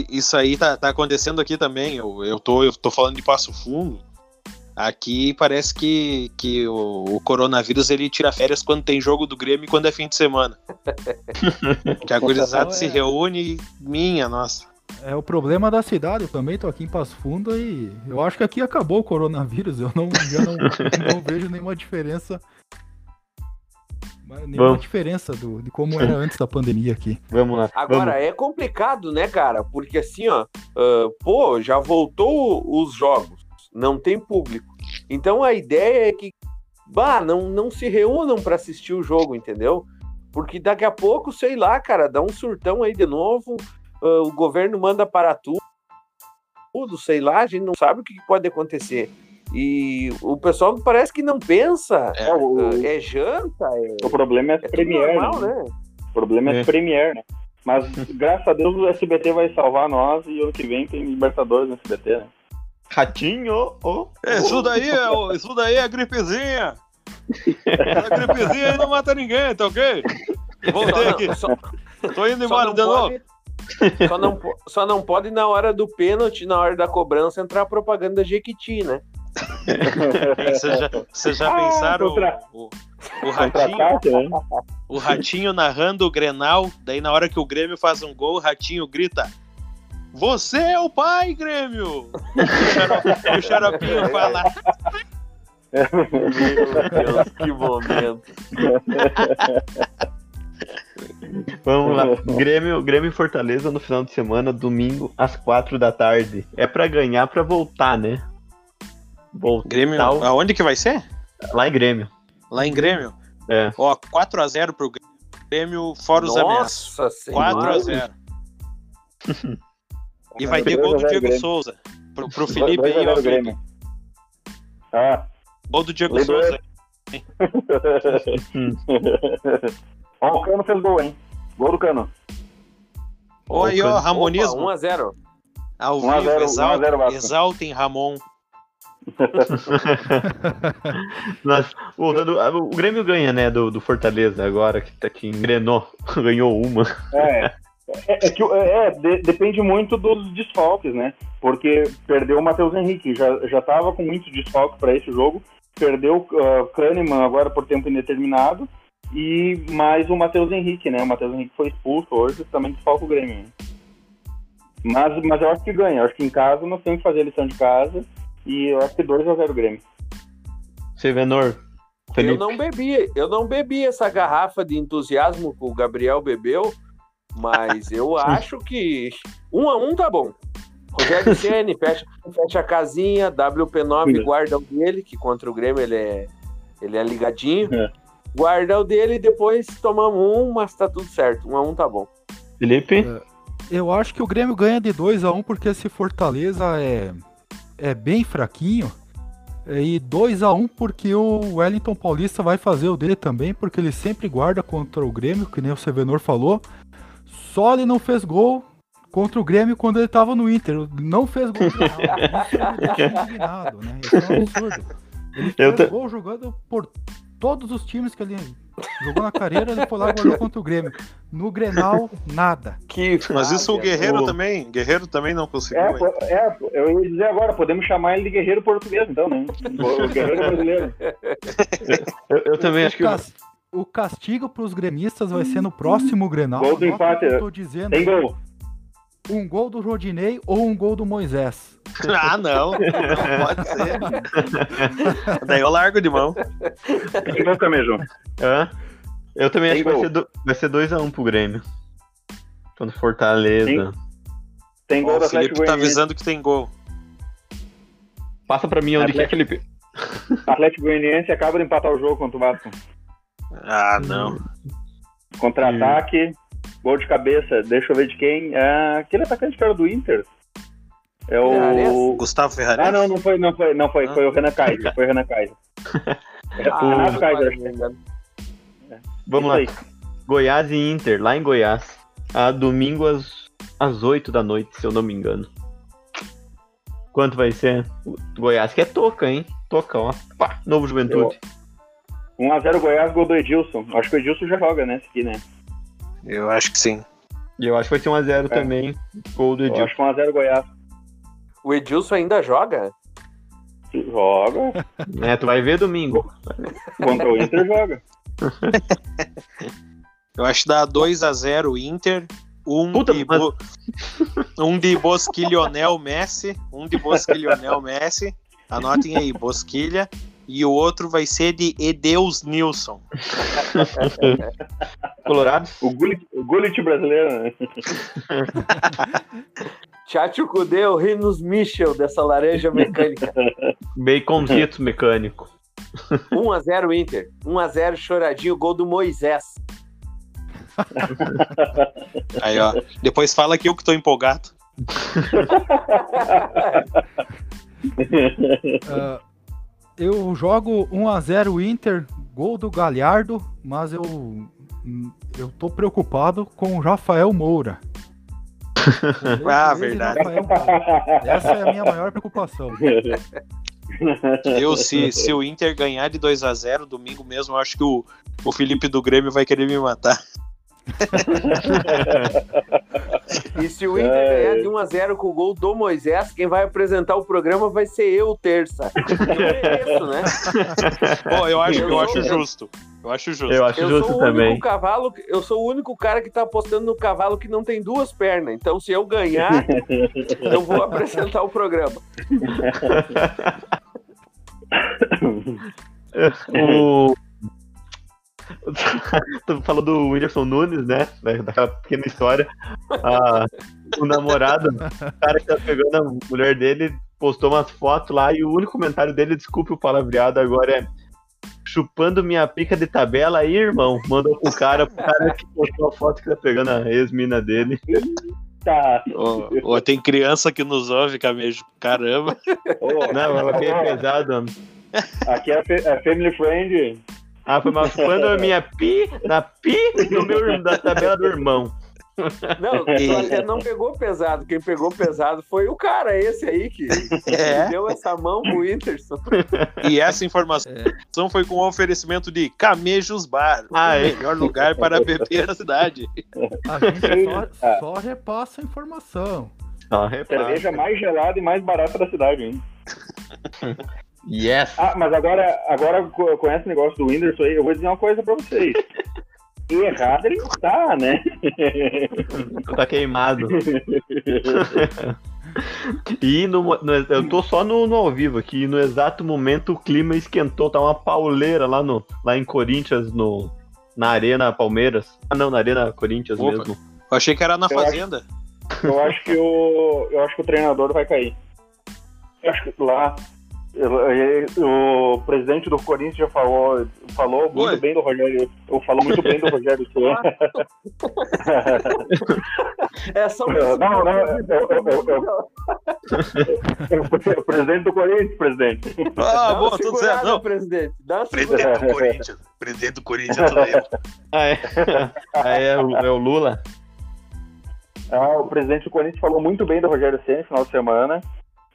Isso aí tá, tá acontecendo aqui também. Eu, eu, tô, eu tô falando de Passo Fundo. Aqui parece que, que o, o coronavírus ele tira férias quando tem jogo do Grêmio e quando é fim de semana. que a gurizada se reúne e minha, nossa. É o problema da cidade. Eu também tô aqui em Passo Fundo e eu acho que aqui acabou o coronavírus. Eu não, já não, não vejo nenhuma diferença. Nenhuma Vamos. diferença do, de como era antes da pandemia aqui. vamos lá. Agora, vamos. é complicado, né, cara? Porque assim, ó, ah, pô, já voltou os jogos, não tem público. Então a ideia é que, bah, não, não se reúnam pra assistir o jogo, entendeu? Porque daqui a pouco, sei lá, cara, dá um surtão aí de novo, ah, o governo manda para tudo, tudo, sei lá, a gente não sabe o que pode acontecer. E o pessoal parece que não pensa, É, o, ah, é janta, é, o problema é é Premiere, normal, né? né? O problema é É. Premiere, né? Mas graças a Deus o SBT vai salvar nós e ano que vem tem Libertadores no SBT, né? Ratinho, oh, Isso daí é, o- isso daí é a gripezinha. A gripezinha aí não mata ninguém, tá ok? Voltei Só aqui, não- só- tô indo embora de novo. pode, só, não, só não pode na hora do pênalti, na hora da cobrança, entrar a propaganda Jequiti, né? Vocês já, vocês já Ah, pensaram contra- o, o, o ratinho, né? o ratinho narrando o Grenal, daí na hora que o Grêmio faz um gol, o ratinho grita: Você é o pai, Grêmio! E o xaropinho fala: Meu Deus, que momento. Vamos lá. Grêmio, Grêmio e Fortaleza no final de semana, domingo, às quatro da tarde. É pra ganhar, pra voltar, né? Voltar Grêmio, Tal. aonde que vai ser? lá em Grêmio. Lá em Grêmio. É. Ó, 4x0 pro Grêmio, fora os ameaços. Nossa senhora. 4x0. E vai ter gol do 2 a 0 Diego Grêmio. Souza. Pro, pro Felipe 2 a aí, 0 ó. Felipe. Grêmio. Ah, Gol do Diego do Souza. ó, o Cano fez gol, hein? Gol do Cano. Ó, aí, ó, Ramonismo. 1x0. Ao 1 a 0, vivo, 1 a 0 exaltem, exaltem Ramon. Mas, voltando, o Grêmio ganha, né, do, do Fortaleza agora, que, tá, que engrenou, ganhou uma. É, é, é que é, de- depende muito dos desfalques, né? Porque perdeu o Matheus Henrique, já, já tava com muito desfalque para esse jogo, perdeu o Kahneman agora por tempo indeterminado, e mais o Matheus Henrique, né? O Matheus Henrique foi expulso hoje, também desfalca o Grêmio. né? Mas, mas eu acho que ganha, eu acho que em casa nós temos que fazer a lição de casa, e eu acho que 2x0 Grêmio. Sevenor, Eu Felipe. não bebi, eu não bebi essa garrafa de entusiasmo que o Gabriel bebeu, mas eu acho que um a um tá bom. Rogério Ceni fecha, fecha a casinha, WP9 Sim. guarda o dele, que contra o Grêmio ele é, ele é ligadinho. É. Guarda o dele e depois tomamos um, mas tá tudo certo. Um a um tá bom. Felipe? Eu acho que o Grêmio ganha de 2 a 1 porque esse Fortaleza é, é bem fraquinho. E 2 a 1 porque o Wellington Paulista vai fazer o dele também, porque ele sempre guarda contra o Grêmio, que nem o Sevenor falou. Só ele não fez gol contra o Grêmio quando ele tava no Inter. Não fez gol. indignado, né? Isso é um absurdo. Ele fez gol jogando por todos os times que ele jogou na carreira, ele foi lá e guardou contra o Grêmio. No Grenal, nada. Que Mas isso o Guerreiro o- também. Guerreiro também não conseguiu. É, é, eu ia dizer agora, podemos chamar ele de guerreiro português, então, né? O guerreiro brasileiro. Eu, eu também acho que. O, cas- o castigo pros gremistas vai ser no próximo Grenal. Gol do Anota empate, que Eu tô dizendo. Tem gol. Um gol do Rodinei ou um gol do Moisés. Ah, não. Não pode ser. Daí eu largo de mão. Tem gol, Camejo. Hã? Eu também Tem acho que vai gol. ser, do, vai ser 2x1 pro Grêmio. Contra o Fortaleza. Tem gol Ó, do o Felipe Atlético tá avisando que tem gol. Passa pra mim onde que é, Atlético. Felipe. Atlético Goianiense acaba de empatar o jogo contra o Vasco. Ah, não. Contra-ataque, gol de cabeça, deixa eu ver de quem. É aquele atacante que era do Inter. É o. Ferrares? Gustavo Ferrari? Ah, não, não foi, não foi, não foi, Ah. foi o Renan Kaiser, foi o Renan Kaiser. É, Ah, o Renato Kaiser, é. Vamos lá. Isso aí. Goiás e Inter, lá em Goiás. A domingo às às 8 da noite, se eu não me engano. Quanto vai ser? O Goiás que é toca, hein? Toca, ó. Pá, novo Juventude. 1x0 Goiás, gol do Edilson. Acho que o Edilson já joga, né? Esse aqui, né? Eu acho que sim. E eu acho que vai ser 1x0 também. Gol do Eu Edilson. acho que 1x0 Goiás. O Edilson ainda joga? Joga. É, tu vai ver domingo. Contra o Inter joga. Eu acho que dá 2x0 Inter. Um Puta, de, Bo... um de Bosquilhonel Messi. Um de Bosquilhonel Messi. Anotem aí, Bosquilha. E o outro vai ser de Edeus Nilson. Colorado? O Gullit, o Gullit brasileiro, né? Tchatcho o Rinos Michel dessa laranja mecânica. Baconzito mecânico. 1x0 Inter. 1x0 choradinho, gol do Moisés. Aí, ó. Depois fala que eu que tô empolgado. Ah, eu jogo 1x0 Inter, gol do Galhardo, mas eu, eu tô preocupado com o Rafael Moura. Ah, Esse verdade. Rafael Moura. Essa é a minha maior preocupação. Eu, se, se o Inter ganhar de 2 a 0 domingo mesmo, eu acho que o, o Felipe do Grêmio vai querer me matar. E se o Inter É. ganhar de 1x0 com o gol do Moisés, quem vai apresentar o programa vai ser eu, terça. Eu mereço, né? Pô, eu acho, eu Eu acho justo. Eu acho justo. Eu acho Eu justo sou o também. único cavalo, eu sou o único cara que tá apostando no cavalo que não tem duas pernas. Então, se eu ganhar, eu vou apresentar o programa. O. tu falou do Whindersson Nunes, né? Daquela pequena história. Ah, o namorado, o cara que tá pegando a mulher dele, postou umas fotos lá e o único comentário dele, desculpe o palavreado agora, é chupando minha pica de tabela aí, irmão. Mandou pro cara, pro cara que postou a foto que tá pegando a ex-mina dele. Tá. Ô, ô, tem criança que nos ouve, Camejo. Caramba. Ô, Não, ela veio pesado. Aqui é, fe- é Family Friend. Ah, foi mal chupando a minha pi na pi do meu, da tabela do irmão. Não, até não pegou pesado. Quem pegou pesado foi o cara, esse aí que, É. que deu essa mão pro Whindersson. E essa informação foi com o oferecimento de Camejos Bar, Ah, o é? melhor lugar para beber na cidade. A gente só, Ah. só repassa a informação. Ó, repara. Cerveja mais gelada e mais barata da cidade, hein? Yes! Ah, mas agora, agora co- com esse negócio do Whindersson aí, eu vou dizer uma coisa pra vocês. Errado ele não tá, né? Tá queimado. E no, no- eu tô só no, no ao vivo aqui. e No exato momento o clima esquentou, tá uma pauleira lá, no, lá em Corinthians, no, na Arena Palmeiras. Ah, não, na Arena Corinthians Opa. mesmo. Eu achei que era na Eu acho- Fazenda. Eu acho que o, eu acho que o treinador vai cair. Eu acho que lá o presidente do Corinthians já falou, falou muito bem do Rogério. Eu falo muito bem do Rogério Ceni. É só Não, não, não, eu- eu- presidente do Corinthians, presidente. Ah, Dá boa, uma tudo certo. Não, presidente. Dá presidente do Corinthians. Presidente do Corinthians sou eu. Ah, é, ah, é, o, é o Lula? Ah, o presidente do Corinthians falou muito bem do Rogério Ceni no final de semana.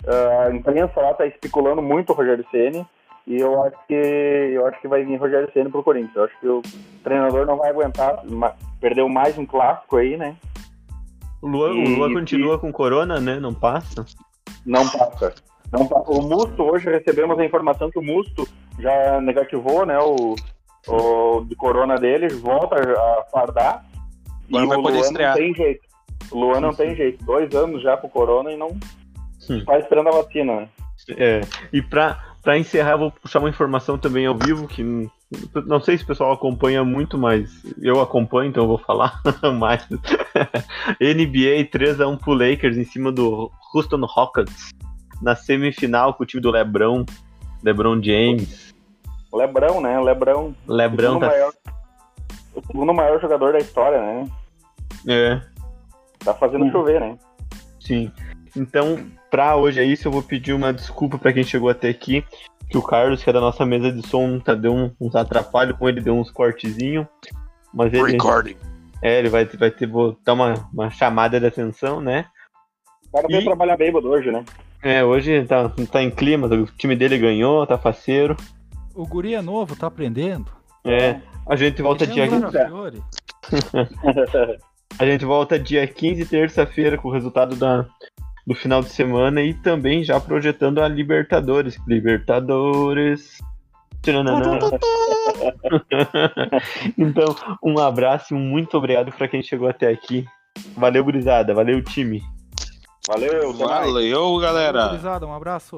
Ah, a imprensa lá tá especulando muito o Rogério Ceni e eu acho que eu acho que vai vir Rogério Ceni pro Corinthians. Eu acho que o treinador não vai aguentar, perdeu mais um clássico aí, né? O Lula, o E- Lula continua com corona, né? Não passa. Não passa. Não pa- O Musto hoje recebemos a informação que o Musto já negativou, né, o, o de corona dele, volta a fardar. Agora e vai o poder Luan estrear. não tem jeito. O Luan não tem jeito. Dois anos já com corona e não Hum. tá esperando a vacina, né? É, e pra, pra encerrar, eu vou puxar uma informação também ao vivo, que não sei se o pessoal acompanha muito, mas eu acompanho, então eu vou falar mais. NBA 3x1 pro Lakers em cima do Houston Rockets, na semifinal com o time do Lebron, LeBron James. Lebrão, né? Lebrão, Lebron segundo tá... maior, o segundo maior jogador da história, né? É, Tá fazendo Hum. chover, né? sim. Então, pra hoje é isso, eu vou pedir uma desculpa pra quem chegou até aqui, que o Carlos, que é da nossa mesa de som, tá, deu um- uns atrapalhos com ele, deu uns cortezinhos. Mas ele, Recording. É, ele vai, vai ter botar uma, uma chamada de atenção, né? O cara veio E- trabalhar bêbado hoje, né? É, hoje tá, tá em clima, o time dele ganhou, tá faceiro. O guri é novo, tá aprendendo. É, a gente volta dia Mexendo na Fiore. A gente volta dia 15, terça-feira, com o resultado da, do final de semana e também já projetando a Libertadores. Libertadores. Então, um abraço e um muito obrigado para quem chegou até aqui. Valeu, gurizada. Valeu, time. Valeu. Valeu, galera. Gurizada, Um abraço.